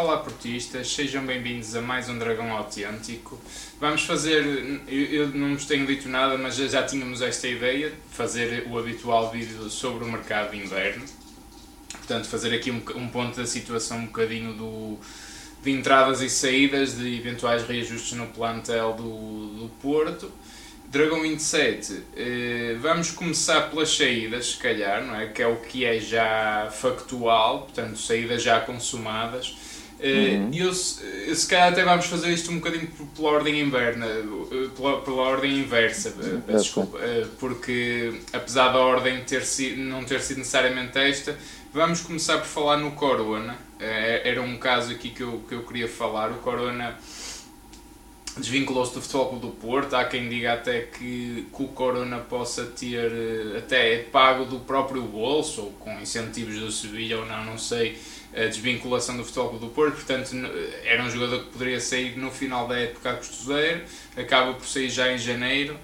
Olá portistas, sejam bem-vindos a mais um Dragão Autêntico. Vamos fazer, eu, eu não vos tenho dito nada, mas já, tínhamos esta ideia de fazer o habitual vídeo sobre o mercado de inverno. Portanto, fazer aqui um, um ponto da situação um bocadinho do, de entradas e saídas, de eventuais reajustes no plantel do, do Porto. Dragão 27, eh, vamos começar pelas saídas, se calhar, não é? Que é o que é já factual, portanto, saídas já consumadas. Eh, uhum. E eu, se calhar até vamos fazer isto um bocadinho pela ordem inverna, eh, pela, pela ordem inversa, peço desculpa, porque apesar da ordem ter sido, não ter sido necessariamente esta, vamos começar por falar no Corona. Era um caso aqui que eu, que eu queria falar. O Corona desvinculou-se do Futebol Clube do Porto. Há quem diga até que, que o Corona possa ter eh, até pago do próprio bolso, ou com incentivos do Sevilha ou não, não sei, a desvinculação do Futebol do Porto. Portanto, era um jogador que poderia sair no final da época a acaba por sair já em janeiro.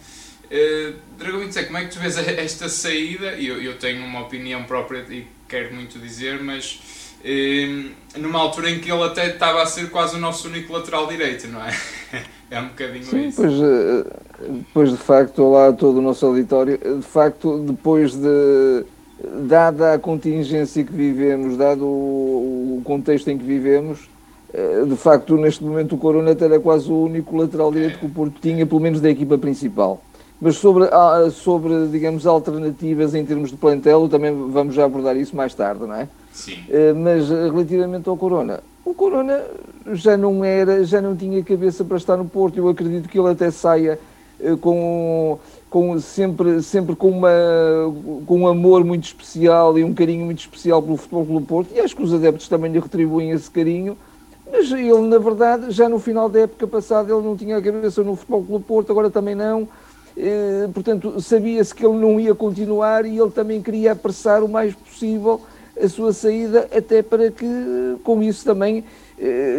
Uh, Dragão 27, como é que tu vês esta saída? Eu, eu tenho uma opinião própria e quero muito dizer, mas uh, numa altura em que ele até estava a ser quase o nosso único lateral direito, não é? É um bocadinho Sim, isso. Pois, eh, depois de facto, olá a todo o nosso auditório, de facto, depois de. Dada a contingência que vivemos, dado o, contexto em que vivemos, eh, de facto, neste momento o Corona era quase o único lateral direito que o Porto tinha, pelo menos da equipa principal. Mas sobre, sobre digamos, alternativas em termos de plantel, também vamos já abordar isso mais tarde, não é? Sim. Eh, mas relativamente ao Corona, o Corona já não era, já não tinha cabeça para estar no Porto. Eu acredito que ele até saia eh, com, com sempre, sempre com, uma, com um amor muito especial e um carinho muito especial pelo futebol do Porto. E acho que os adeptos também lhe retribuem esse carinho. Mas ele, na verdade, já no final da época passada, ele não tinha a cabeça no futebol do Porto, agora também não. Eh, portanto, sabia-se que ele não ia continuar e ele também queria apressar o mais possível a sua saída, até para que com isso também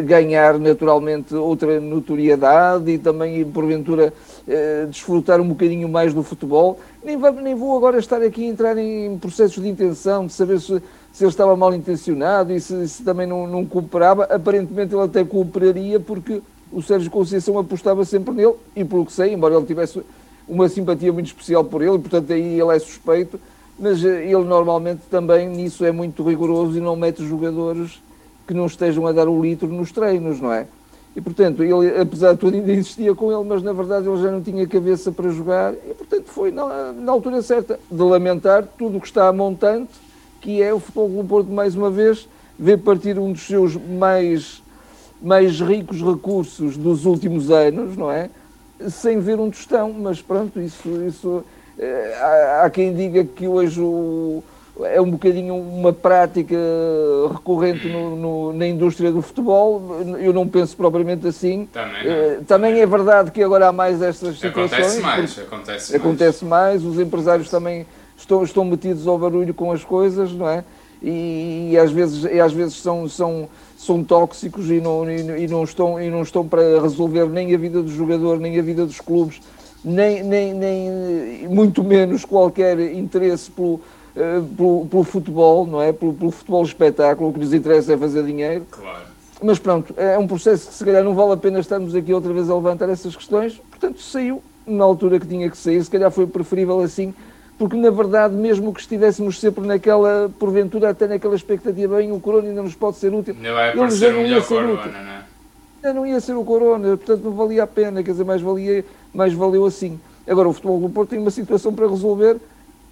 ganhar naturalmente outra notoriedade e também porventura eh, desfrutar um bocadinho mais do futebol. Nem, vou agora estar aqui a entrar em processos de intenção, de saber se, se ele estava mal intencionado e se, se também não, não cooperava. Aparentemente ele até cooperaria porque o Sérgio Conceição apostava sempre nele e pelo que sei, embora ele tivesse uma simpatia muito especial por ele, portanto aí ele é suspeito, mas eh, ele normalmente também nisso é muito rigoroso e não mete jogadores que não estejam a dar o litro nos treinos, não é? E portanto, ele, apesar de tudo, ainda insistia com ele, mas na verdade ele já não tinha cabeça para jogar, e portanto foi na, na altura certa de lamentar tudo o que está a montante, que é o Futebol do Porto, mais uma vez, ver partir um dos seus mais, mais ricos recursos dos últimos anos, não é? Sem ver um tostão, mas pronto, isso, isso eh, há, há, quem diga que hoje o, é um bocadinho uma prática recorrente no, no, na indústria do futebol. Eu não penso propriamente assim. Também, uh, também é verdade que agora há mais estas situações. Acontece mais, acontece, acontece mais. mais. Os empresários também estão, estão metidos ao barulho com as coisas, não é? E, e às vezes, e às vezes são, são, são tóxicos e não, e, e, não estão, e não estão para resolver nem a vida do jogador, nem a vida dos clubes nem, nem, nem muito menos qualquer interesse pelo, uh, pelo, pelo, futebol, não é? Pelo, pelo, futebol espetáculo, o que nos interessa é fazer dinheiro. Claro. Mas pronto, é um processo que se calhar não vale a pena estarmos aqui outra vez a levantar essas questões, portanto saiu na altura que tinha que sair, se calhar foi preferível assim, porque na verdade, mesmo que estivéssemos sempre naquela, porventura até naquela expectativa, bem, o Corona ainda nos pode ser útil. Ainda vai aparecer um melhor Corona, não é? Já não ia ser o Corona, portanto não valia a pena, quer dizer, mais valia mais valeu assim. Agora, o Futebol do Porto tem uma situação para resolver,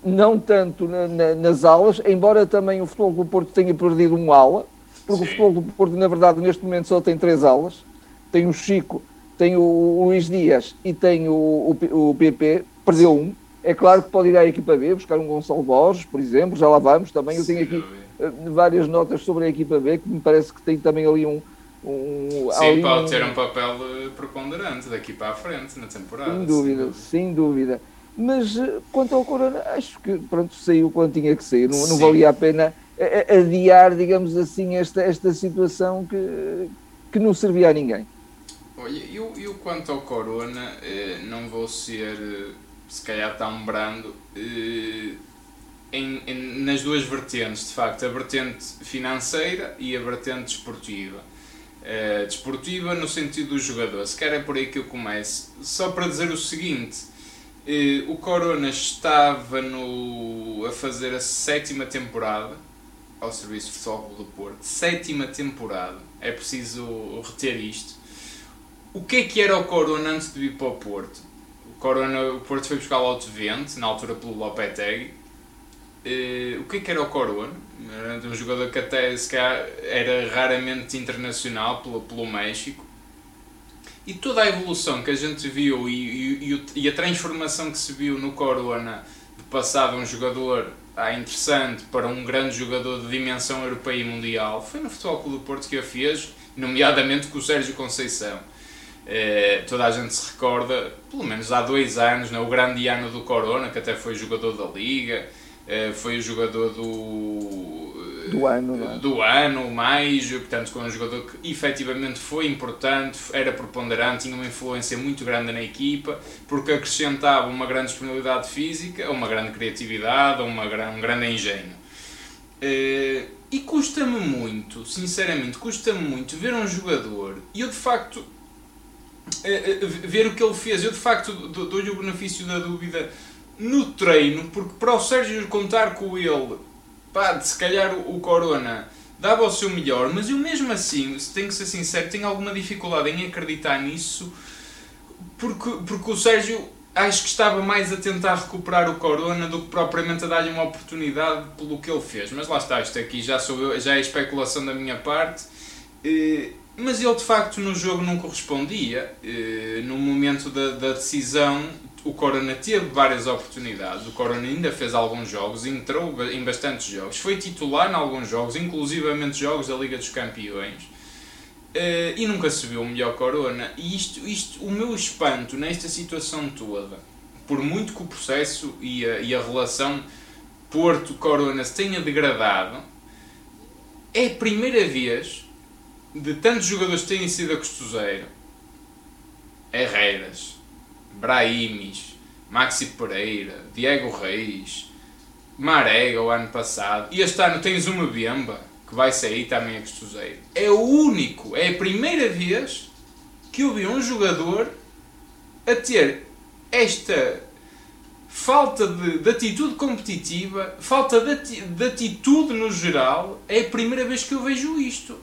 não tanto na, na, nas alas, embora também o Futebol do Porto tenha perdido um ala, porque Sim. o Futebol do Porto, na verdade, neste momento só tem três alas. Tem o Chico, tem o Luís Dias e tem o, o, o PP, perdeu um. É claro que pode ir à equipa B, buscar um Gonçalo Borges, por exemplo, já lá vamos também. Eu tenho aqui eh, várias notas sobre a equipa B, que me parece que tem também ali um, um, Sim, pode um... ter um papel eh, preponderante daqui para a frente na temporada. Sem dúvida, sem dúvida. Mas eh, quanto ao Corona, acho que pronto, saiu quando tinha que sair. Não, não valia a pena eh, adiar, digamos assim, esta, esta situação que, que não servia a ninguém. Olha, eu, eu quanto ao Corona, não vou ser, se calhar, tão brando. Em, em, nas duas vertentes, de facto, a vertente financeira e a vertente esportiva uh, desportiva no sentido do jogador. Se calhar é por aí que eu começo. Só para dizer o seguinte: uh, o Corona estava no, a fazer a sétima temporada ao Serviço Futebol do Porto. Sétima temporada. É preciso reter isto. O que é que era o Corona antes de vir para o Porto? O Corona, o Porto foi buscar o Alto Vento, na altura pelo Lopetegui. Uh, o que é que era o Corona? Era um jogador que até se calhar, era raramente internacional pelo, pelo México. E toda a evolução que a gente viu e, e, e a transformação que se viu no Corona de passar de um jogador ah, interessante para um grande jogador de dimensão europeia e mundial foi no Futebol Clube do Porto que a fez, nomeadamente com o Sérgio Conceição. Eh, toda a gente se recorda, pelo menos há dois anos, né, o grande ano do Corona, que até foi jogador da Liga, eh, foi o jogador do, do ano, é? do ano mais, portanto, com um jogador que efetivamente foi importante, era preponderante, tinha uma influência muito grande na equipa, porque acrescentava uma grande disponibilidade física, uma grande criatividade, uma, um grande engenho. Eh, e custa-me muito, sinceramente, custa-me muito ver um jogador, e eu de facto é, é, ver o que ele fez. Eu de facto dou-lhe o benefício da dúvida no treino, porque para o Sérgio contar com ele, pá, se calhar o Corona dava o seu melhor, mas eu mesmo assim, tenho que ser sincero, tenho alguma dificuldade em acreditar nisso, porque, porque o Sérgio acho que estava mais a tentar recuperar o Corona do que propriamente a dar-lhe uma oportunidade pelo que ele fez. Mas lá está, isto aqui já, sou eu, já é especulação da minha parte. Mas ele de facto no jogo não correspondia. Eh, no momento da, da decisão, o Corona teve várias oportunidades. O Corona ainda fez alguns jogos, entrou em bastantes jogos, foi titular em alguns jogos, inclusivamente jogos da Liga dos Campeões. Eh, e nunca se viu o melhor Corona. E isto, isto, o meu espanto nesta situação toda, por muito que o processo e a, e a relação Porto-Corona se tenha degradado, é a primeira vez de tantos jogadores que têm sido a costuseiro, Herreras, Brahimis, Maxi Pereira, Diego Reis, Marega o ano passado, e este ano tens uma Biamba que vai sair também a costuseiro. É o único, é a primeira vez que eu vi um jogador a ter esta falta de, de atitude competitiva, falta de, de atitude no geral. É a primeira vez que eu vejo isto.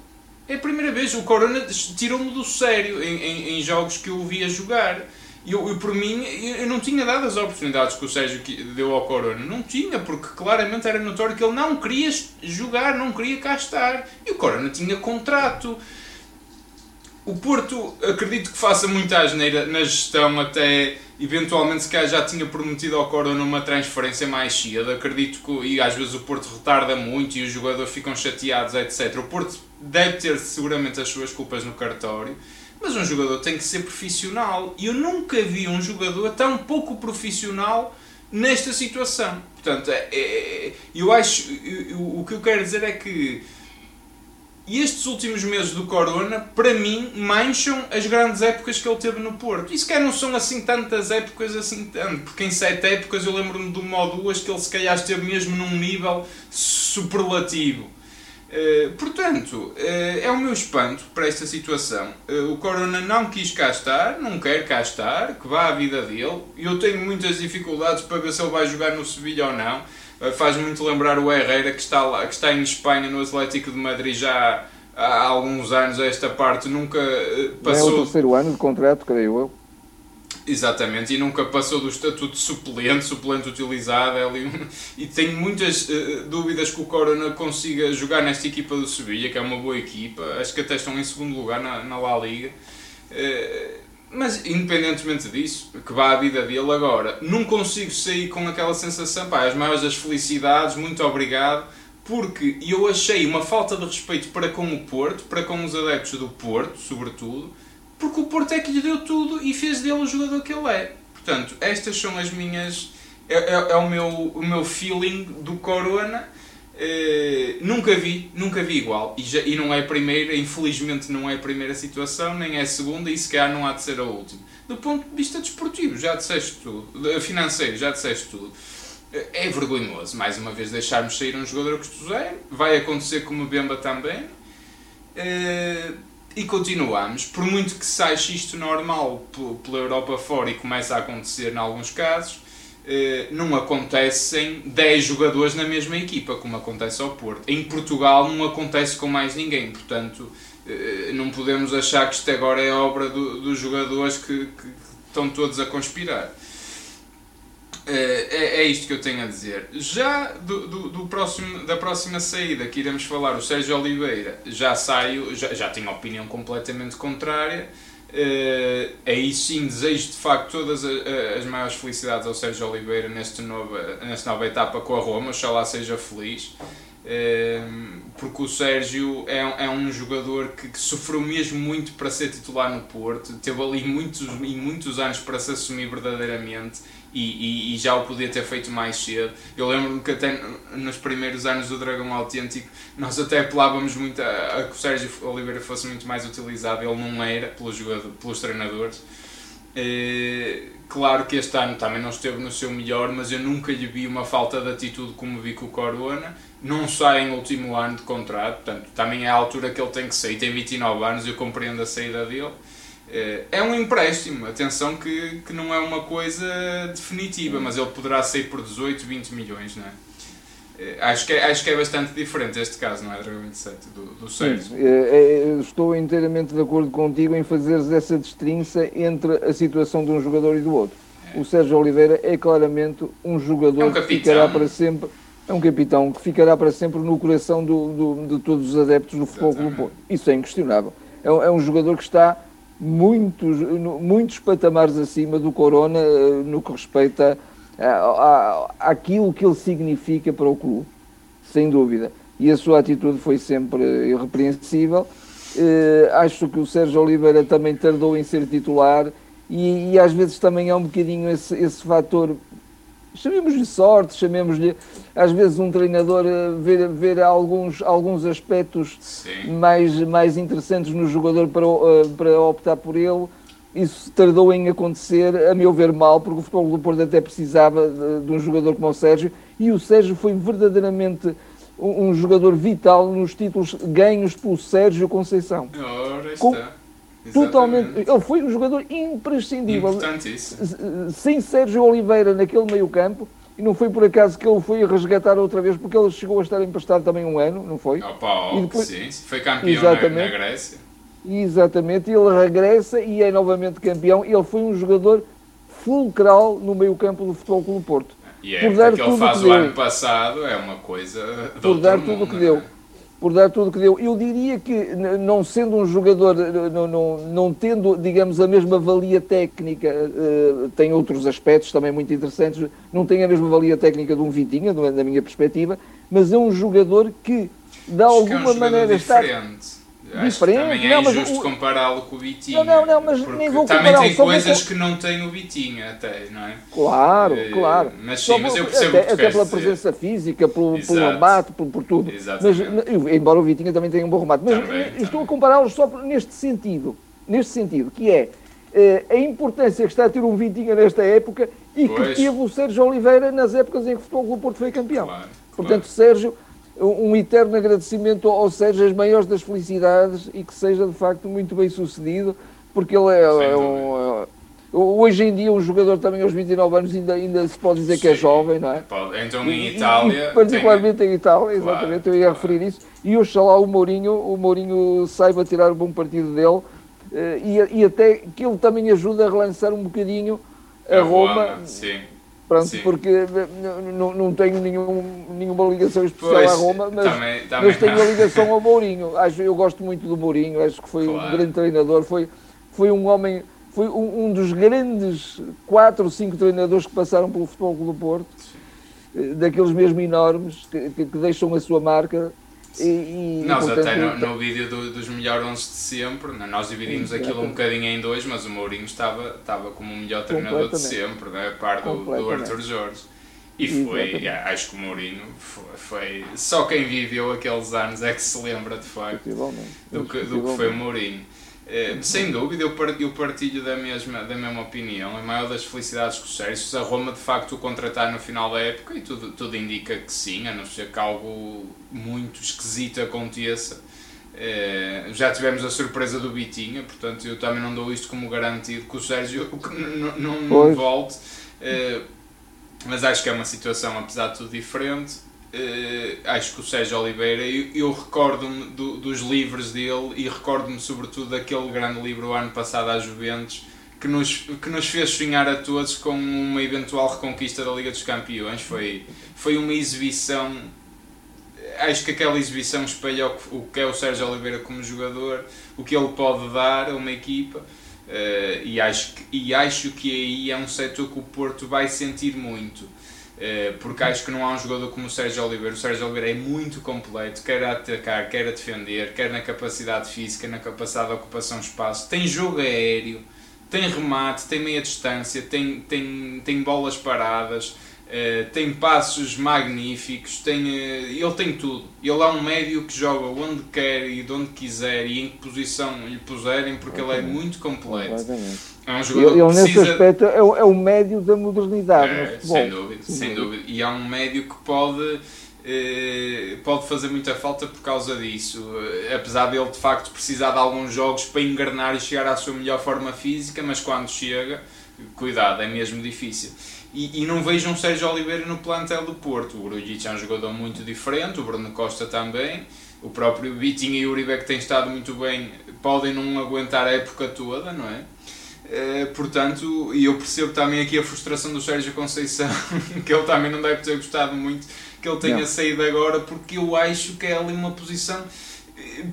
É a primeira vez. O Corona tirou-me do sério em, em, em, jogos que eu via jogar. Eu, eu, por mim, eu não tinha dado as oportunidades que o Sérgio deu ao Corona. Não tinha, porque claramente era notório que ele não queria jogar, não queria cá estar. E o Corona tinha contrato. O Porto, acredito que faça muita asneira na gestão, até eventualmente se calhar já tinha prometido ao Corona uma transferência mais cedo. Acredito que, e às vezes o Porto retarda muito e os jogadores ficam chateados, etc. O Porto deve ter seguramente as suas culpas no cartório, mas um jogador tem que ser profissional. E eu nunca vi um jogador tão pouco profissional nesta situação. Portanto, é, é, eu acho. Eu, o que eu quero dizer é que estes últimos meses do Corona, para mim, mancham as grandes épocas que ele teve no Porto. E se calhar não são assim tantas épocas assim tanto, porque em sete épocas eu lembro-me de uma ou duas que ele se calhar esteve mesmo num nível superlativo. Eh, portanto, uh, é o meu espanto para esta situação. Uh, o Corona não quis cá estar, não quer cá estar, que vá à vida dele. Eu tenho muitas dificuldades para ver se ele vai jogar no Sevilha ou não. faz muito lembrar o Herrera, que está, lá, que está em Espanha, no Atlético de Madrid, já há alguns anos, esta parte, nunca passou. É o terceiro ano de contrato, creio eu. Exatamente, e nunca passou do estatuto de suplente, suplente utilizado. E tenho muitas uh, dúvidas que o Corona consiga jogar nesta equipa do Sevilha, que é uma boa equipa. Acho que até estão em segundo lugar na, na La Liga. Uh, mas, independentemente disso, que vá a vida dele agora, não consigo sair com aquela sensação, pá, as maiores das felicidades, muito obrigado, porque eu achei uma falta de respeito para com o Porto, para com os adeptos do Porto, sobretudo porque o Porto é que lhe deu tudo e fez dele o jogador que ele é. Portanto, estas são as minhas. É, é, é o, meu, o meu feeling do Corona. Uh, nunca vi, nunca vi igual. E, já, e não é a primeira, infelizmente não é a primeira situação, nem é a segunda, e se calhar não há de ser a última. Do ponto de vista desportivo, já disseste tudo. Financeiro, já disseste tudo. Uh, é vergonhoso, mais uma vez, deixarmos sair um jogador que zero. Vai acontecer com o Bemba também. Uh, e continuamos, por muito que saia isto normal pela Europa fora e começa a acontecer em alguns casos, eh, não acontecem 10 jogadores na mesma equipa, como acontece ao Porto. Em Portugal não acontece com mais ninguém, portanto eh, não podemos achar que isto agora é obra do, dos jogadores que, que, estão todos a conspirar. Eh, é, é isto que eu tenho a dizer. Já do, do, do, próximo, da próxima saída que iremos falar, o Sérgio Oliveira, já saio, já, já tenho opinião completamente contrária Uh, aí sim desejo de facto todas as, as maiores felicidades ao Sérgio Oliveira nesta nova, nesta nova etapa com a Roma, oxalá seja feliz. Uh, porque o Sérgio é, é um jogador que, que, sofreu mesmo muito para ser titular no Porto, teve ali muitos, e muitos anos para se assumir verdadeiramente e, e, e, já o podia ter feito mais cedo. Eu lembro-me que até nos primeiros anos do Dragão Autêntico nós até apelávamos muito a, a, que o Sérgio Oliveira fosse muito mais utilizado, ele não era pelos, jogadores, pelos treinadores. É, claro que este ano também não esteve no seu melhor, mas eu nunca lhe vi uma falta de atitude como vi com o Corona. Não sai em último ano de contrato, portanto, também é a altura que ele tem que sair. Tem 29 anos, eu compreendo a saída dele eh, é um empréstimo, atenção que, que não é uma coisa definitiva, mas ele poderá sair por 18, 20 milhões, não é? Eh, acho que, é, acho que é bastante diferente este caso, não é, Dragão 27, do, do Sérgio? Sim, é, estou inteiramente de acordo contigo em fazeres essa distinção entre a situação de um jogador e do outro. É. O Sérgio Oliveira é claramente um jogador é um que ficará para sempre, é um capitão que ficará para sempre no coração do, do de todos os adeptos do futebol do Porto. Isso é inquestionável. É, é um jogador que está muitos, muitos patamares acima do Corona eh, no que respeita àquilo que ele significa para o clube, sem dúvida. E a sua atitude foi sempre irrepreensível. Eh, acho que o Sérgio Oliveira também tardou em ser titular e, e às vezes também há um bocadinho esse, esse fator chamemos-lhe sorte, chamemos-lhe às vezes um treinador eh, ver, ver alguns, alguns aspectos mais, mais interessantes no jogador para, eh, para optar por ele. Isso tardou em acontecer, a meu ver, mal, porque o futebol do Porto até precisava de, de um jogador como o Sérgio, e o Sérgio foi verdadeiramente um, um jogador vital nos títulos ganhos pelo Sérgio Conceição. Ora, está. Com, Totalmente. Ele foi um jogador imprescindível. Importantíssimo. Sem Sérgio Oliveira naquele meio-campo, e não foi por acaso que ele foi resgatar outra vez, porque ele chegou a estar emprestado também um ano, não foi? Opa, e depois... sim, foi campeão Exatamente. na Grécia. Exatamente, ele regressa e é novamente campeão. Ele foi um jogador fulcral no meio-campo do Futebol Clube Porto. E é, por dar que ele faz que o ano passado é uma coisa. Por dar tudo o que deu. Por dar tudo o que deu. Eu diria que, não sendo um jogador, não, não, não tendo, digamos, a mesma valia técnica, uh, tem outros aspectos também muito interessantes, não tem a mesma valia técnica de um Vitinha, da minha perspectiva, mas é um jogador que, de alguma é um maneira, está. Diferente. também é não, injusto o... compará-lo com o Vitinha. Não, não, não mas nem vou Também tem coisas que não tem o Vitinha, até, não é? Claro, uh, claro. Mas sim, mas eu percebo Até, até pela presença dizer. física, pelo, pelo abate, por, por tudo. Mas, embora o Vitinha também tenha um bom remate. Mas também, estou também. a compará-lo só neste sentido. Neste sentido, que é uh, a importância que está a ter um Vitinha nesta época e pois. que teve o Sérgio Oliveira nas épocas em que o Futebol do Porto foi campeão. Claro, Portanto, claro. Sérgio um eterno agradecimento ao Sérgio, as maiores das felicidades e que seja de facto muito bem sucedido, porque ele é, é um, é, hoje em dia um jogador também aos 29 anos ainda, ainda se pode dizer Sim. que é jovem, não é? Então em Itália. E, particularmente tem... em Itália, exatamente, claro, eu ia claro. referir isso. E oxalá o Mourinho, o Mourinho saiba tirar um bom partido dele eh, e, e até que ele também ajuda a relançar um bocadinho a, a Roma. Roma. Sim Pronto, Sim. porque não, não tenho nenhum, nenhuma ligação especial pois, à Roma, mas, também, também mas tenho a ligação ao Mourinho. Acho, eu gosto muito do Mourinho, acho que foi claro. um grande treinador, foi, foi um homem, foi um, um dos grandes quatro ou cinco treinadores que passaram pelo Futebol do Porto, Sim. daqueles mesmo enormes, que, que, que deixam a sua marca e, e, nós portanto, até no, no vídeo do, dos melhores 11 de sempre, né? nós dividimos aquilo um bocadinho em dois, mas o Mourinho estava, estava como o melhor treinador de sempre, né? a par do, do Arthur Jorge. E foi, acho que o Mourinho foi, foi, Só quem viveu aqueles anos é que se lembra de facto do que, do que foi o Mourinho. Eh, sem dúvida, eu partilho da mesma, da mesma opinião. A maior das felicidades com o Sérgio, se a Roma de facto o contratar no final da época, e tudo, tudo indica que sim, a não ser que algo muito esquisito aconteça, Eh, já tivemos a surpresa do Bitinha, portanto eu também não dou isto como garantido que o Sérgio não, volte, eh, mas acho que é uma situação, apesar de tudo, diferente. Uh, acho que o Sérgio Oliveira, eu, eu recordo-me do, dos livros dele e recordo-me sobretudo daquele grande livro o ano passado à Juventus que nos, que nos fez sonhar a todos com uma eventual reconquista da Liga dos Campeões. Foi, foi uma exibição. Acho que aquela exibição espelha o que é o Sérgio Oliveira como jogador, o que ele pode dar a uma equipa. Uh, e, acho que, e acho que aí é um setor que o Porto vai sentir muito porque acho que não há um jogador como o Sérgio Oliveira. O Sérgio Oliveira é muito completo, quer a atacar, quer a defender, quer na capacidade física, na capacidade de ocupação de espaço. Tem jogo aéreo, tem remate, tem meia distância, tem, tem, tem bolas paradas, Uh, tem passos magníficos, tem, uh, ele tem tudo. Ele é um médio que joga onde quer e de onde quiser e em que posição lhe puserem, porque ele é muito completo. É um ele, ele precisa... nesse aspecto é o, é o médio da modernidade é, Sem dúvida, sem dúvida. E é um médio que pode, eh, pode fazer muita falta por causa disso. apesar dele de facto precisar de alguns jogos para engarnar e chegar à sua melhor forma física, mas quando chega, cuidado, é mesmo difícil. E, e, não vejo um Sérgio Oliveira no plantel do Porto. O Grujic é um jogador muito diferente, o Bruno Costa também, o próprio Vitinho e o Uribe que têm estado muito bem podem não aguentar a época toda, não é? Uh, portanto, e eu percebo também aqui a frustração do Sérgio Conceição, que ele também não deve ter gostado muito que ele tenha não. saído agora, porque eu acho que é ali uma posição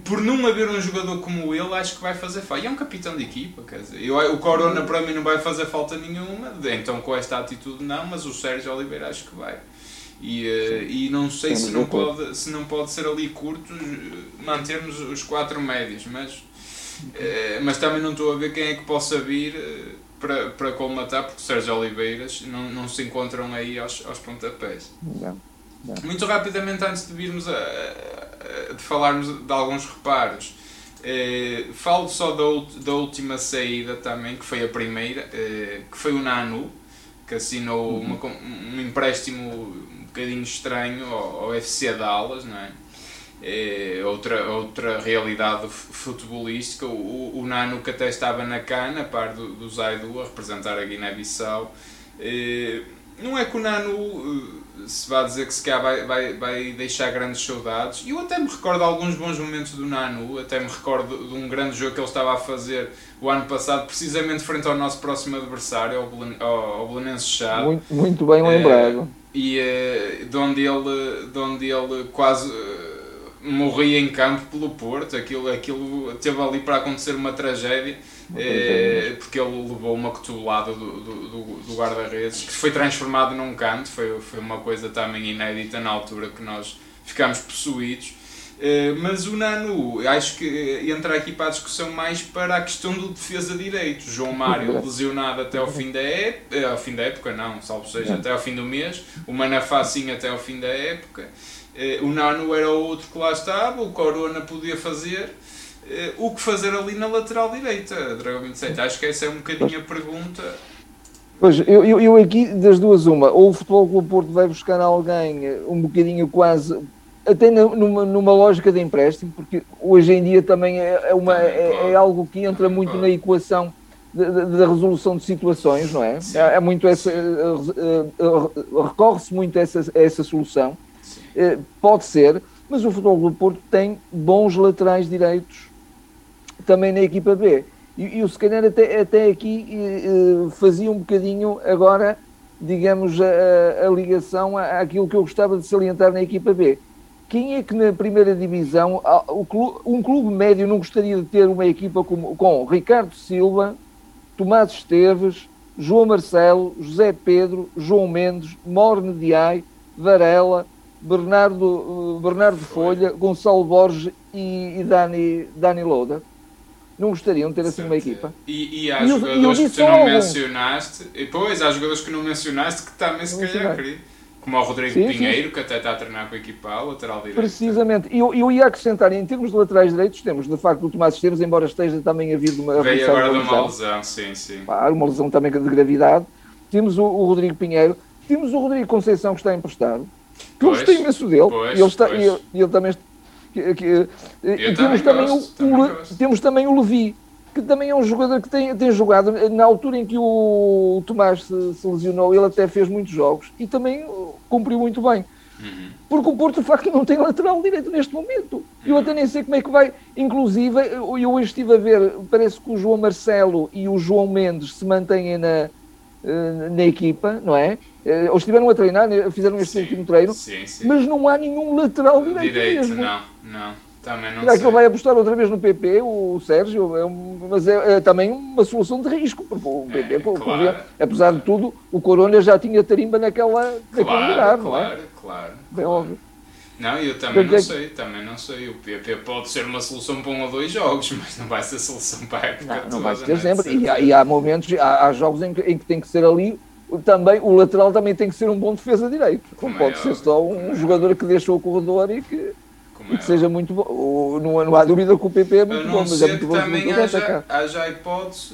por não haver um jogador como ele, acho que vai fazer falta. E é um capitão de equipa, quer dizer, eu, o Corona para mim não vai fazer falta nenhuma, então com esta atitude não, mas o Sérgio Oliveira acho que vai. E, uh, e não sei se não, pode, se não pode ser ali curto mantermos os quatro médios, mas, uh, mas também não estou a ver quem é que possa vir uh, para, para colmatar, porque Sérgio Oliveiras não, não se encontram aí aos, aos pontapés. Não, não. Muito rapidamente, antes de virmos a, eh, de falarmos de alguns reparos. Eh, falo só da, da última saída também, que foi a primeira, eh, que foi o Nanu, que assinou uhum. uma, um empréstimo um bocadinho estranho ao, ao FC Dallas, não é? É, outra, outra realidade futebolística. O, o, Nano que até estava na cana, a par do, do Zaidu, a representar a Guiné-Bissau. É, não é que o Nano se vá dizer que se calhar vai, vai, vai deixar grandes saudades. Eu até me recordo alguns bons momentos do Nanu, até me recordo de um grande jogo que ele estava a fazer o ano passado, precisamente frente ao nosso próximo adversário, ao, Belenenses Chá. Muito, muito bem lembrado. É, e é, de, onde ele, de onde ele quase morria em campo pelo Porto, aquilo, aquilo teve ali para acontecer uma tragédia é, porque ele levou uma cotovelada do, do, do, do guarda-redes que foi transformado num canto, foi, foi uma coisa também inédita na altura que nós ficámos possuídos. É, mas o Nano, acho que entra aqui para a discussão mais para a questão do defesa direito. João Mário lesionado até ao fim da época, é, ao fim da época não, salvo seja, até ao fim do mês, o Manafá sim até ao fim da época. O Nano era o outro que lá estava, o Corona podia fazer. Eh, o que fazer ali na lateral direita, Dragão 27? Acho que essa é um bocadinho a pergunta. Pois, eu, eu, aqui, das duas, uma, ou o Futebol Clube Porto vai buscar alguém eh, um bocadinho quase, até numa, numa lógica de empréstimo, porque hoje em dia também é, é uma, é, é, algo que entra muito na equação da resolução de situações, não é? É, é, muito essa, eh, recorre-se muito a essa, a essa solução, pode ser, mas o Futebol Clube Porto tem bons laterais direitos também na equipa B. E, e se calhar até, até aqui eh, fazia um bocadinho agora, digamos, a, a ligação àquilo que eu gostava de salientar na equipa B. Quem é que na primeira divisão, um clube médio não gostaria de ter uma equipa com, com Ricardo Silva, Tomás Esteves, João Marcelo, José Pedro, João Mendes, Morne Diai, Varela, Bernardo, eh, Bernardo Folha, Gonçalo Borges e, e Dani, Dani Louda? não gostariam de ter assim uma equipa. E, e há e jogadores eu, que tu não mencionaste, e depois há jogadores que não mencionaste que também se calhar queriam. Como o Rodrigo sim, Pinheiro, sim. que até está a treinar com a equipa A, lateral direito. Precisamente. Eu, eu ia acrescentar, em termos de laterais direitos, temos de facto o Tomás Esteves, embora esteja também de uma Veio agora de uma lesão, sim, sim. Claro, uma lesão também de gravidade. Temos o, o Rodrigo Pinheiro, temos o Rodrigo Conceição que está emprestado. Que eu gostei imenso dele. Pois, ele, está, ele, ele também Que, que, Eu temos, também gosto, o, também o- temos também o Levi, que também é um jogador que tem, tem jogado. Na altura em que o Tomás se, se lesionou, ele até fez muitos jogos e também uh, cumpriu muito bem. Uhum. Porque o Porto, de facto, não tem lateral direito neste momento. Eu até nem sei como é que vai. Inclusive, eu hoje estive a ver, parece que o João Marcelo e o João Mendes se mantêm na, eh, na equipa, não é? Eh, Eles estiveram a treinar, né, fizeram este Sim, último treino, Sim, sim. mas não há nenhum lateral direito, Direito, mesmo. não, não. Também não Será que ele vai apostar outra vez no PP, o Sérgio? É um- mas é, é também uma solução de risco, porque o É, PP, pô, claro. apesar de tudo, o Corona já tinha tarimba naquela, naquele Claro, lugar, não é? claro, claro. Bem óbvio. Não, eu também Portanto, não é sei, também não sei. O PP pode ser uma solução para um ou dois jogos, mas não vai ser solução para a época Não, não vai ser não é? sempre. E há, e há momentos, há, há jogos em que, em que tem que ser ali. Também, o lateral também tem que ser um bom defesa direito. Não Como é pode ser só um é jogador que deixa o corredor e que, é que seja muito bom. Não, não há dúvida que o PP é muito bom, mas é muito bom também haja, haja a hipótese,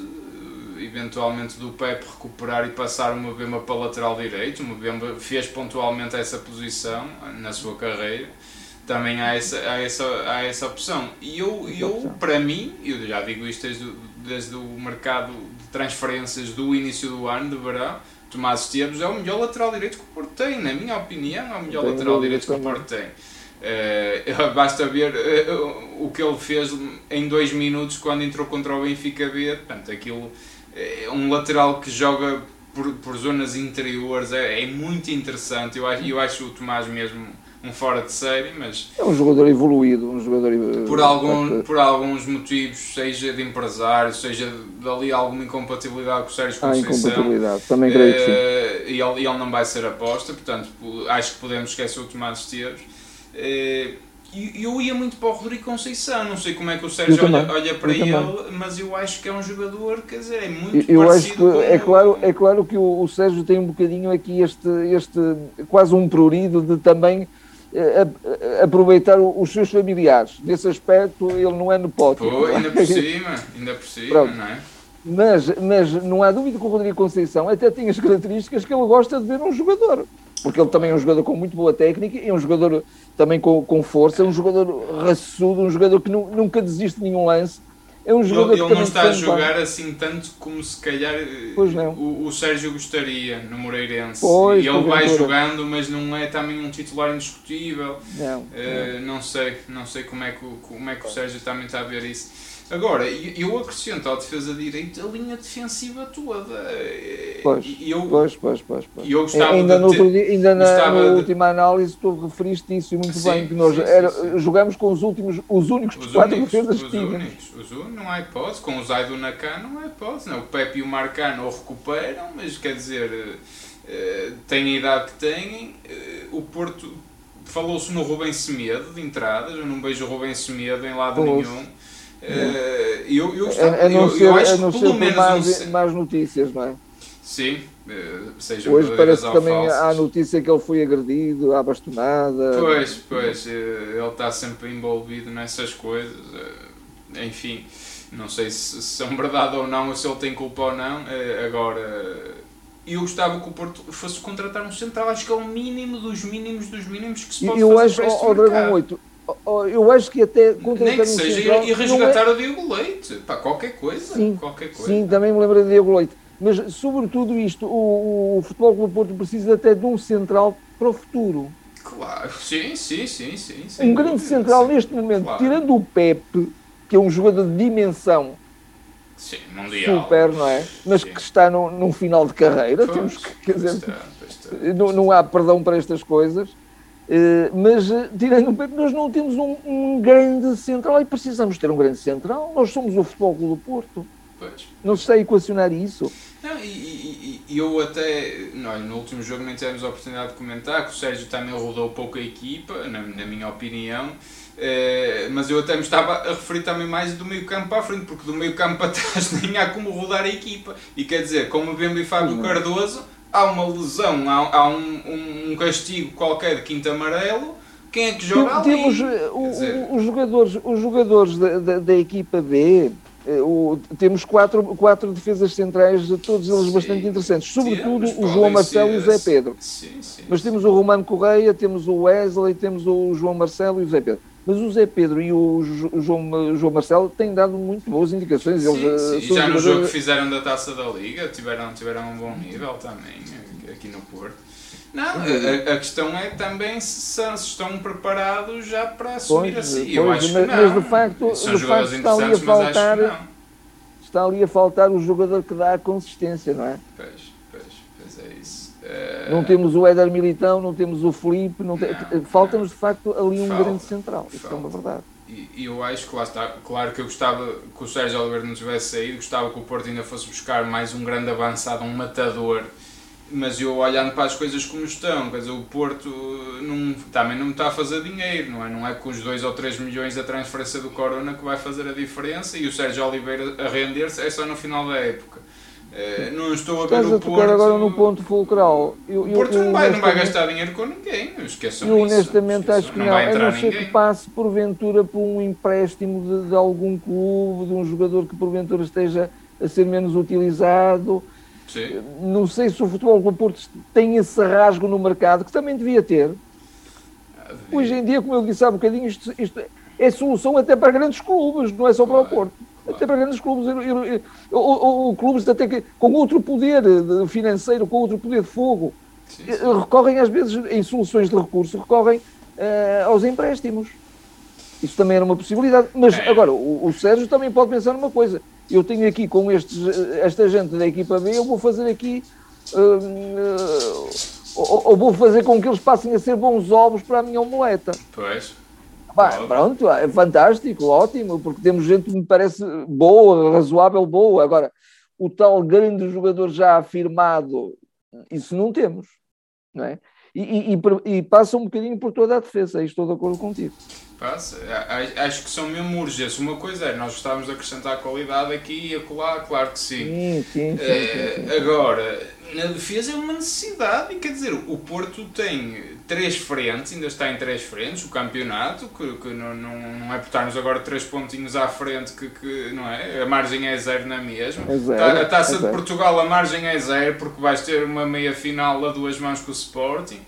eh, eventualmente, do Pepe recuperar e passar uma Bemba para lateral direito. Uma Bemba fez pontualmente essa posição na sua carreira. Também há essa, há essa, há essa opção. E eu, Essa eu opção. para mim, eu já digo isto desde, desde o mercado de transferências do início do ano, de verão, Tomás Esteves é o melhor lateral direito que o Porto tem, na minha opinião, é o melhor Tenho lateral direito que o. Porto tem. Eh, basta ver eh, o que ele fez em dois minutos quando entrou contra o Benfica B. Portanto, aquilo é um lateral que joga por, por zonas interiores é, é muito interessante. Eu acho, eu acho o Tomás mesmo um fora de série, mas É um jogador evoluído, um jogador. por, algum, por alguns motivos, seja de empresário, seja dali alguma incompatibilidade com o Sérgio Conceição. incompatibilidade, também creio que sim. E ele, ele não vai ser aposta, portanto po- acho que podemos esquecer o Tomás Esteves. Eh, eu ia muito para o Rodrigo Conceição, não sei como é que o Sérgio também, olha, olha para eu também. ele, mas eu acho que é um jogador, quer dizer, é muito Eu acho que é claro, é claro que o, o Sérgio tem um bocadinho aqui este, este quase um prurido de também eh, a- a- aproveitar os seus familiares. Nesse aspecto, ele não é nepótico. Pô, ainda por cima, ainda por cima, Pronto. não é? Mas, mas não há dúvida que o Rodrigo Conceição até tem as características que ele gosta de ver um jogador. Porque ele também é um jogador com muito boa técnica, é um jogador também com, com força, é um jogador raçudo, um jogador que nu- nunca desiste de nenhum lance. É um Ele, jogador ele que não está a bem. jogar assim tanto como se calhar eh, não. o, o Sérgio gostaria no Moreirense. Pois, e ele vai jogando, mas não é também um titular indiscutível. Não, Eh, não sei, não sei como é, que, o- como é que o Sérgio também está a ver isso. Agora, eu acrescento à defesa direita a linha defensiva toda. Pois, E eu, Pois, pois, pois. pois. eu gostava ainda de no ter- ainda na, na de- última análise, tu referiste isso muito Sim, bem, que nós sim, era- sim. jogamos com os últimos, os únicos Os quatro únicos, defesas os tínhamos. únicos, os únicos, não há hipótese. Com o Zaido Nakan não há hipótese. Não. O Pepe e o Marcano o recuperam, mas quer dizer, eh, têm a idade que têm. Eh, o Porto, falou-se no Rubem Semedo de entradas, eu não vejo o Rubem Semedo em lado nenhum. Eh, eu, eu, gostava- A, a não eu, ser, eu a acho não que pelo menos más, um más notícias, não é? Sim, eh, seja Hoje parece que também falsas. há a notícia que ele foi agredido à bastonada. Pois, pois, eh, ele está sempre envolvido nessas coisas. Enfim, não sei se, são verdade ou não, ou se ele tem culpa ou não. Agora, eu gostava que o Porto fosse contratar um central. Acho que é o mínimo dos mínimos dos mínimos que se pode Eu fazer acho, para este ao Dragão mercado. 8, ó, ó, eu acho que até Nem contratar que seja central ir, ir não é- resgatar o Diego Leite. Pá, qualquer coisa. Sim, qualquer coisa. Sim, também me lembro de Diego Leite. Mas, sobretudo isto, o, o Futebol Clube do Porto precisa até de um central para o futuro. Claro, sim, sim, sim. sim sem Um grande central sim. neste momento, Claro. tirando o Pepe, que é um jogador de dimensão Sim, mundial. super, não é? Mas Sim. que está no, num final de carreira, Pois, temos que, quer dizer, está, pois está. não, não há perdão para estas coisas. Eh, mas, eh, tirando o nós não temos um, um grande central e precisamos ter um grande central. Nós somos o Futebol Clube do Porto. Pois. Não se está a equacionar isso. Não, e, e- e eu até, não, no último jogo nem tivemos a oportunidade de comentar que o Sérgio também rodou pouco a equipa, na, na minha opinião, Eh, mas eu até me estava a referir também mais do meio campo para a frente, porque do meio campo para trás nem há como rodar a equipa. E quer dizer, como o Bemba e Fábio Não. Cardoso, há uma lesão, há, há um, um castigo qualquer de quinto amarelo, quem é que joga Tem- ali? Temos eh, o- dizer, os jogadores, os jogadores da, da, da equipa B. eh, o- temos quatro, quatro defesas centrais, todos eles Sim, bastante interessantes, sobretudo temos, o João Marcelo e o Zé Pedro. Sim, sim. Mas temos o Romano Correia, temos o Wesley, temos o João Marcelo e o Zé Pedro. Mas o Zé Pedro e o João, João Marcelo têm dado muito boas indicações. Sim, Eles, sim. já no jogo que fizeram da taça da Liga tiveram, tiveram um bom nível também aqui no Porto. Não, a, a, questão é também se, se, estão preparados já para assumir pois, assim. Pois, eu acho mas, que não. Mas de facto, São de facto está ali a faltar. Está ali a faltar o jogador que dá a consistência, não é? Pois, pois, pois é isso. Uh... Não temos o Éder Militão, não temos o Felipe, não te... falta-nos de facto ali um falta, grande central. Isso é uma verdade. E eu acho que lá está, claro que eu gostava que o Sérgio Oliveira não tivesse saído, gostava que o Porto ainda fosse buscar mais um grande avançado, um matador mas eu olhando para as coisas como estão, quer dizer, o Porto não, também não está a fazer dinheiro, não é? Não é com os 2 ou 3 milhões da transferência do Corona que vai fazer a diferença e o Sérgio Oliveira a render-se é só no final da época. Uh, não estou a ver Estás o a Porto. agora no ponto fulcral. Eu, o Porto eu, não, vai, não vai gastar dinheiro com ninguém, esqueçam Eu honestamente acho que não. não. A não ser que passe porventura por um empréstimo de, de algum clube, de um jogador que porventura esteja a ser menos utilizado Sim. Não sei se o futebol do Porto tem esse rasgo no mercado, que também devia ter. Hoje em dia, como eu disse há um bocadinho, isto, isto é solução até para grandes clubes, não é só para o Porto. Claro. Até para grandes clubes, ou, ou, ou, clubes até que, com outro poder financeiro, com outro poder de fogo, sim, sim. Eh, recorrem às vezes, em soluções de recurso, recorrem uh, aos empréstimos. Isso também era uma possibilidade. Mas é. agora, o, o Sérgio também pode pensar numa coisa eu tenho aqui com estes, esta gente da equipa B, eu vou fazer aqui. Uh, ou, ou, vou fazer com que eles passem a ser bons ovos para a minha omeleta. Pois. Bah, pronto, é fantástico, ótimo, porque temos gente que me parece boa, razoável, boa. Agora, o tal grande jogador já afirmado, isso não temos, não é? E, e, passa um bocadinho por toda a defesa, aí estou de acordo contigo. Passa, acho que são mesmo urgências. Uma coisa é, nós gostávamos de acrescentar qualidade aqui e acolá, claro que sim. Sim, sim, sim, é, sim, Agora, na defesa é uma necessidade, e quer dizer, o Porto tem três frentes, ainda está em três frentes, o campeonato, que, que não, não, não é por estarmos agora três pontinhos à frente, que, que não é? A margem é zero na mesma. É zero, a taça é de Portugal, a margem é zero, porque vais ter uma meia final a duas mãos com o Sporting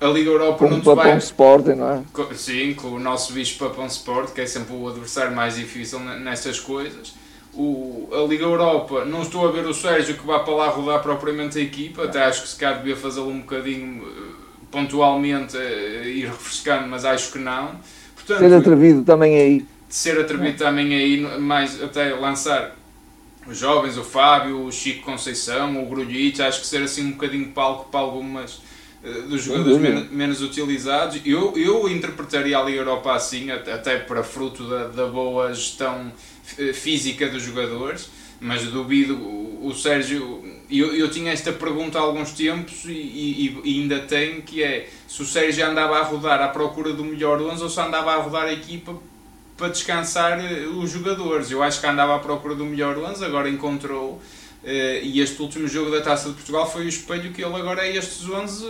a Liga Europa com não te vai. Sport, não é? Sim, com o nosso bicho Papão Sport, que é sempre o adversário mais difícil nestas coisas. O, a Liga Europa, não estou a ver o Sérgio que vá para lá rodar propriamente a equipa, até acho que se calhar devia fazê-lo um bocadinho eh, pontualmente, uh, ir refrescando, mas acho que não. Portanto, ser atrevido também aí. Ser atrevido também aí, mais até lançar os jovens, o Fábio, o Chico Conceição, o Grulhite, acho que ser assim um bocadinho palco para algumas eh, dos jogadores menos, menos, utilizados. Eu, eu interpretaria a Liga Europa assim, até para fruto da, da boa gestão eh, física dos jogadores, mas duvido. O, o Sérgio, eu, eu tinha esta pergunta há alguns tempos e, e, e, ainda tenho, que é se o Sérgio andava a rodar à procura do melhor 11 ou se andava a rodar a equipa para descansar eh, os jogadores. Eu acho que andava à procura do melhor 11, agora encontrou Uh, e este último jogo da Taça de Portugal foi o espelho que ele agora é estes 11.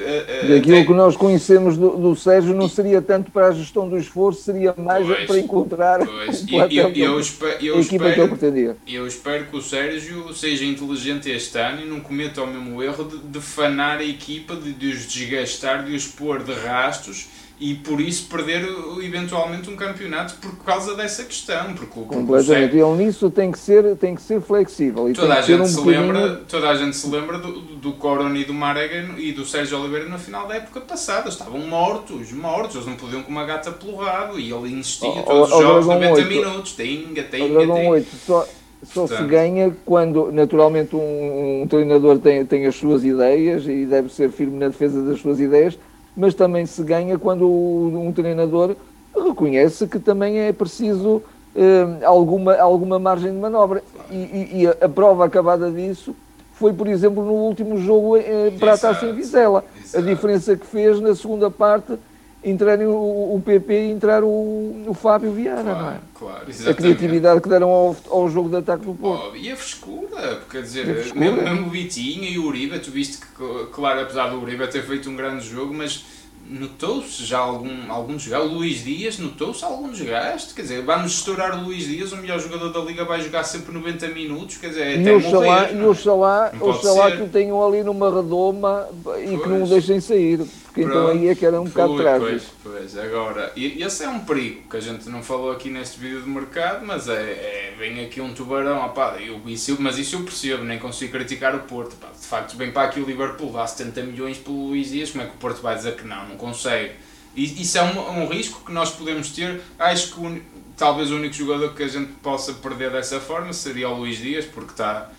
Uh, uh, Aquilo que nós conhecemos do, do Sérgio não seria tanto para a gestão do esforço, seria mais pois, para encontrar pois. Eu, eu, eu, eu, a equipa espero, que ele pretendia. Eu espero que o Sérgio seja inteligente este ano e não cometa o mesmo erro de, de fanar a equipa, de, de os desgastar, de os pôr de rastos e por isso perder eventualmente um campeonato por causa dessa questão. Porque, Completamente. Ele nisso tem que ser, tem que ser flexível. E toda, a gente um se bocadinho... lembra, toda a gente se lembra do, do e do Marega e do Sérgio Oliveira no final da época passada. Estavam mortos, mortos. Eles não podiam com uma gata pelo rabo e ele insistia oh, todos oh, os jogos 90 8. minutos. Tinga, tinga, tinga. Só, só Portanto. se ganha quando, naturalmente, um, um treinador tem, tem as suas ideias e deve ser firme na defesa das suas ideias mas também se ganha quando um treinador reconhece que também é preciso eh, alguma, alguma margem de manobra. E, e, e, a prova acabada disso foi, por exemplo, no último jogo eh, para a Taça em Vizela. A diferença que fez na segunda parte entrar o, o PP e entrar o, o Fábio Viana, claro, não é? Claro, a criatividade que deram ao, ao jogo de ataque do Porto. Oh, e a frescura, porque quer dizer, mesmo, mesmo o Vitinho e o Uribe, tu viste que, claro, apesar do Uribe ter feito um grande jogo, mas notou-se já algum, algum desgaste. O Luís Dias notou-se algum desgaste. Quer dizer, vamos estourar o Luís Dias, o melhor jogador da Liga vai jogar sempre 90 minutos. Quer dizer, é e até oxalá, morrer, e oxalá, oxalá que o tenham ali numa redoma e pois. que não o deixem sair. Porque então aí é que era um bocado trágico. Pois, pois, agora, e esse é um perigo que a gente não falou aqui neste vídeo de mercado, mas é, é vem aqui um tubarão, opá, eu, isso, mas isso eu percebo, nem consigo criticar o Porto. Pá, de facto, vem para aqui o Liverpool, dá 70 milhões pelo Luís Dias, como é que o Porto vai dizer que não? Não consegue. E isso é um, um risco que nós podemos ter. Acho que o, talvez o único jogador que a gente possa perder dessa forma seria o Luís Dias, porque está,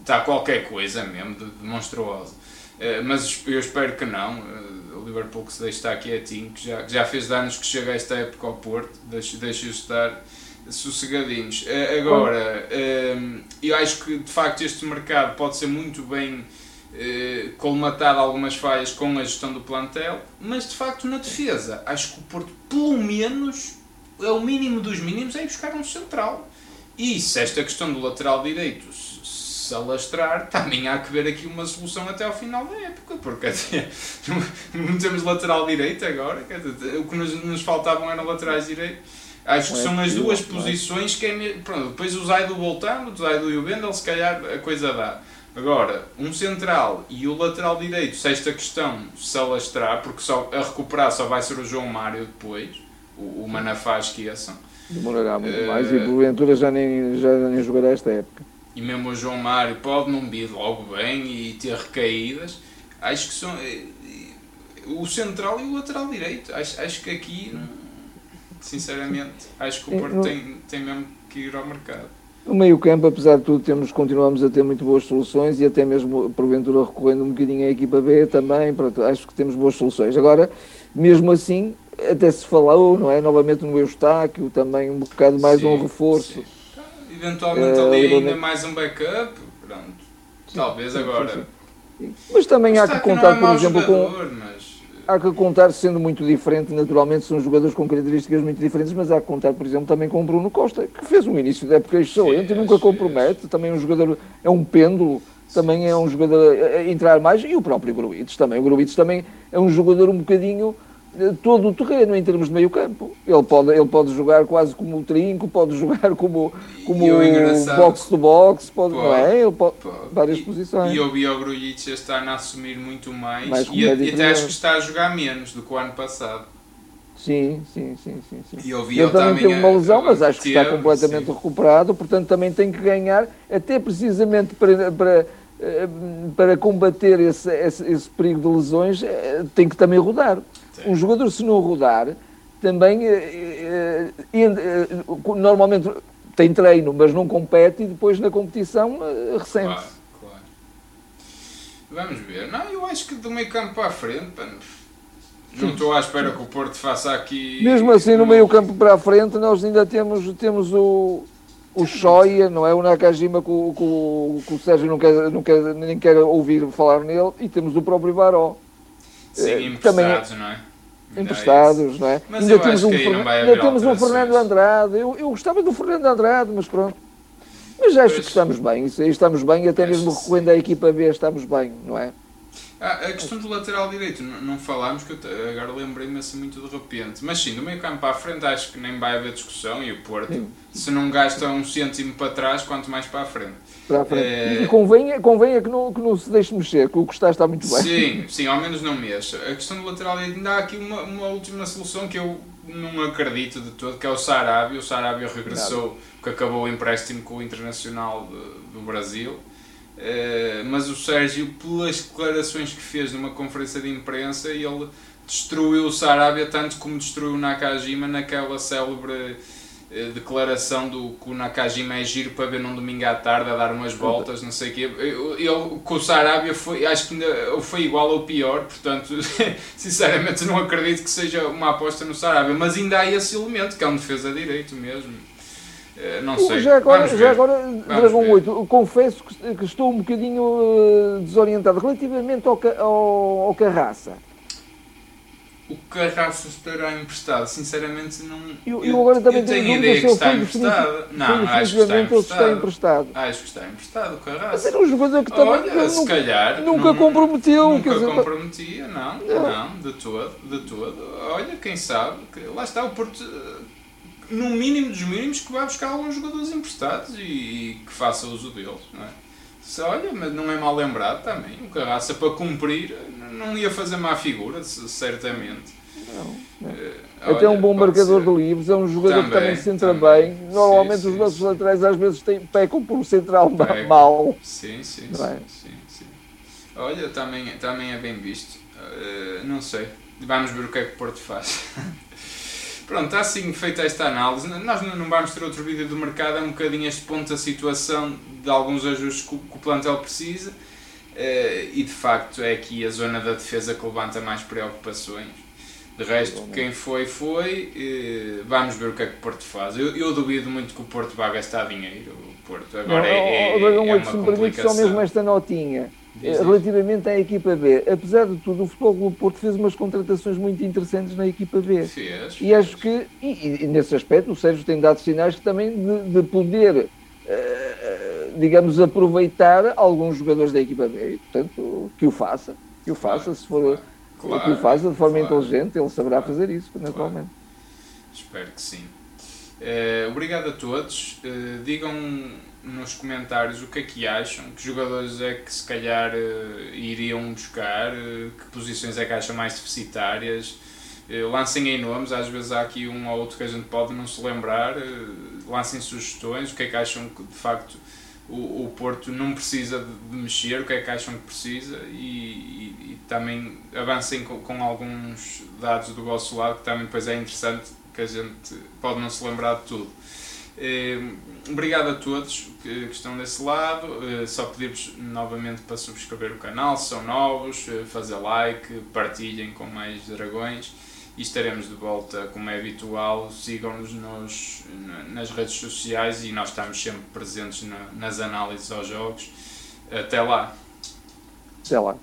está qualquer coisa mesmo de, de monstruoso. Uh, mas eu espero que não. Uh, Liverpool que se deixe estar quietinho, que já, que já fez danos que chega a esta época ao Porto, deixe-os deixe estar sossegadinhos. Uh, agora, eu acho que de facto este mercado pode ser muito bem uh, colmatado algumas falhas com a gestão do plantel, mas de facto na defesa, acho que o Porto, pelo menos, é o mínimo dos mínimos, é ir buscar um central. E se esta questão do lateral direito se alastrar, também há que ver aqui uma solução até ao final da época, porque até, não temos lateral direito agora, o que nos, nos faltavam eram laterais direitos. Acho que são as duas posições que é. Pronto, depois o Zaido voltando, o Zaido e o Bendel, se calhar a coisa dá. Agora, um central e o lateral direito, se esta questão se alastrar, porque só, a recuperar só vai ser o João Mário depois, o, o Manafá esqueçam. Demorará muito uh, mais e porventura já nem, já nem jogará esta época. E mesmo o João Mário pode não vir logo bem e ter recaídas. Acho que são. Eh, o central e o lateral direito. Acho, acho que aqui, sinceramente, acho que o Porto tem, tem mesmo que ir ao mercado. No meio campo, apesar de tudo, temos, continuamos a ter muito boas soluções e até mesmo, porventura, recorrendo um bocadinho à equipa B também, pronto, acho que temos boas soluções. Agora, mesmo assim, até se falou, não é? Novamente no Eustáquio, também um bocado mais sim, um reforço. Sim. Eventualmente ali uh, ainda mais um backup, pronto. Sim, Talvez agora. Mas também há que contar, é por exemplo, jogador, com. Mas... Há que contar, sendo muito diferente, naturalmente são jogadores com características muito diferentes, mas há que contar, por exemplo, também com o Bruno Costa, que fez um início de época excelente e nunca compromete. Também é um jogador, é um pêndulo, também é um jogador a entrar mais, e o próprio Gruites também. O Gruites também é um jogador um bocadinho todo o terreno em termos de meio campo. Ele pode, ele pode jogar quase como o trinco, pode jogar como, como box to box, pode, pode, não é? Ele pode, pode. várias e, posições. E o Grujic este ano a assumir muito mais, mais e, e até acho que está a jogar menos do que o ano passado. Sim, sim, sim, sim. sim. E ele também teve uma lesão, mas acho que está completamente recuperado, portanto também tem que ganhar, até precisamente para, para, eh, para combater esse, esse, esse perigo de lesões, eh, tem que também rodar. Um jogador, se não rodar, também eh, eh, eh, normalmente tem treino, mas não compete e depois na competição ressente. Claro, claro. Vamos ver. Não, eu acho que do meio campo para a frente, não estou à espera que o Porto faça aqui. Mesmo assim, no meio campo para a frente, nós ainda temos, temos o, o Shoya, não é? O Nakajima que o, que o, Sérgio não quer, não quer, nem quer ouvir falar nele, e temos o próprio Baró. Sim, eh, também, não é? Emprestados, não é? Mas ainda temos um, ainda temos um Fernando Andrade. Eu, eu gostava do Fernando Andrade, mas pronto. Mas acho pois. que estamos bem, estamos bem, até mesmo recorrendo à equipa B estamos bem, não é? Ah, a questão do lateral direito, não, não falámos, que eu agora lembrei-me assim muito de repente. Mas sim, do meio campo para a frente acho que nem vai haver discussão e o Porto, sim. se não gasta um cêntimo para trás, quanto mais para a frente. Para a frente. É... E convém, convém que não, que não se deixe mexer, que o que está está muito bem. Sim, sim, ao menos não mexa. A questão do lateral direito, ainda há aqui uma, uma última solução que eu não acredito de todo, que é o Sarabia. O Sarabia regressou, que acabou o empréstimo com o Internacional de, do Brasil. Uh, mas o Sérgio, pelas declarações que fez numa conferência de imprensa, ele destruiu o Sarabia tanto como destruiu o Nakajima naquela célebre uh, declaração do que o Nakajima é giro para ver num domingo à tarde a dar umas voltas, não sei o quê. Ele, com o Sarabia foi, acho que ainda foi igual ou pior, portanto, sinceramente não acredito que seja uma aposta no Sarabia, mas ainda há esse elemento que é um defesa direito mesmo. Eh, não sei. Já agora, já agora Dragão ver. 8, confesso que, que, estou um bocadinho uh, desorientado relativamente ao, ao, ao Carraça. O Carraça estará emprestado, sinceramente não. Eu, eu agora também eu tenho ideia que está emprestado. Não, acho que está emprestado. está emprestado. Acho que está emprestado o Carraça. Mas era um jogador que também Olha, se nunca, calhar, nunca não, comprometeu. Nunca dizer, comprometia, não, não, não, de todo, de todo. Olha, quem sabe, lá está o Porto no mínimo dos mínimos, que vá buscar alguns jogadores emprestados e, que faça uso deles, não é? Se, olha, mas não é mal lembrado também, o Carraça para cumprir, não ia fazer má figura, certamente. Não, não. Até um bom marcador ser. de livros, é um jogador também, que também centra também. bem. Normalmente sim, os nossos laterais às vezes têm, pecam por um central mal. Sim, sim, é? sim, sim, Olha, também, também é bem visto. Uh, não sei. Vamos ver o que é que o Porto faz. Pronto, está assim feita esta análise. Nós não vamos ter outro vídeo do mercado, é um bocadinho este ponto da situação de alguns ajustes que o plantel precisa. Uh, e de facto é aqui a zona da defesa que levanta mais preocupações. De resto, quem foi, foi. Uh, vamos ver o que é que o Porto faz. Eu, eu duvido muito que o Porto vá gastar dinheiro. O Porto agora não, é, é, é, é uma permite só mesmo esta notinha. Relativamente à equipa B, apesar de tudo, o Futebol Clube Porto fez umas contratações muito interessantes na equipa B. Fez, e acho que, e, e, nesse aspecto, o Sérgio tem dado sinais também de, de poder, uh, digamos, aproveitar alguns jogadores da equipa B. E, portanto, que o faça, que o faça, claro, se for. Claro, que o faça de forma claro, inteligente, ele saberá fazer isso, naturalmente. Espero que sim. Uh, obrigado a todos. Uh, digam nos comentários o que é que acham, que jogadores é que se calhar uh, iriam buscar, uh, que posições é que acham mais deficitárias. Uh, lancem aí nomes, às vezes há aqui um ou outro que a gente pode não se lembrar. lancem sugestões, o que é que acham que de facto o, o Porto não precisa de, de, mexer, o que é que acham que precisa e, e, e também avancem com, com, alguns dados do vosso lado que também depois é interessante que a gente pode não se lembrar de tudo. Eh, obrigado a todos que, estão desse lado. Eh, só pedir-vos novamente para subscrever o canal, se são novos, eh, fazer like, partilhem com mais dragões e estaremos de volta como é habitual. Sigam-nos nos, nas redes sociais e nós estamos sempre presentes nas análises aos jogos. Até lá. Até lá.